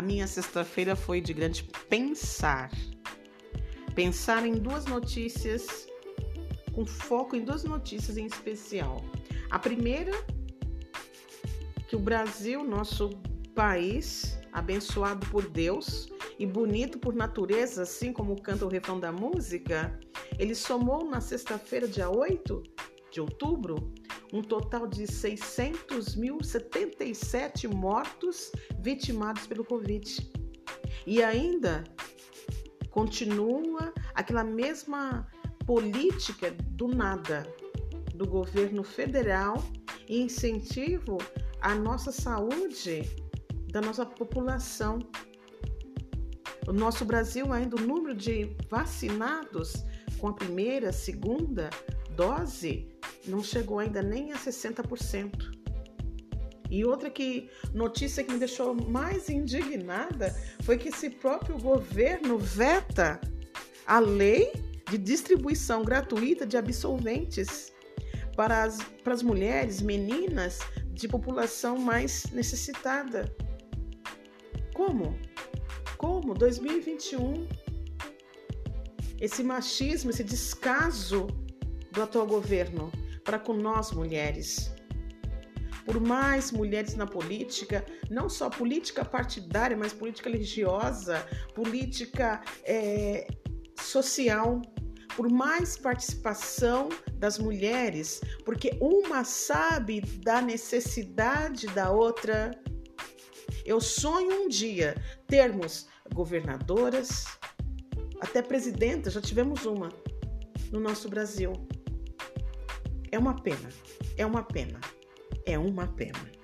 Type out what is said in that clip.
A minha sexta-feira foi de grande pensar. Pensar em duas notícias, com foco em duas notícias em especial. A primeira, que o Brasil, nosso país, abençoado por Deus e bonito por natureza, assim como canta o refrão da música, ele somou na sexta-feira, dia 8 de outubro, um total de 600.077 mortos vitimados pelo Covid. E ainda continua aquela mesma política do nada do governo federal e incentivo à nossa saúde da nossa população. O nosso Brasil ainda o número de vacinados com a primeira, segunda dose não chegou ainda nem a 60%. E outra que notícia que me deixou mais indignada foi que esse próprio governo veta a lei de distribuição gratuita de absolventes para as, para as mulheres, meninas de população mais necessitada. Como? Como? 2021. Esse machismo, esse descaso do atual governo para com nós mulheres. Por mais mulheres na política, não só política partidária, mas política religiosa, política é, social, por mais participação das mulheres, porque uma sabe da necessidade da outra. Eu sonho um dia termos governadoras, até presidenta, já tivemos uma no nosso Brasil. É uma pena, é uma pena, é uma pena.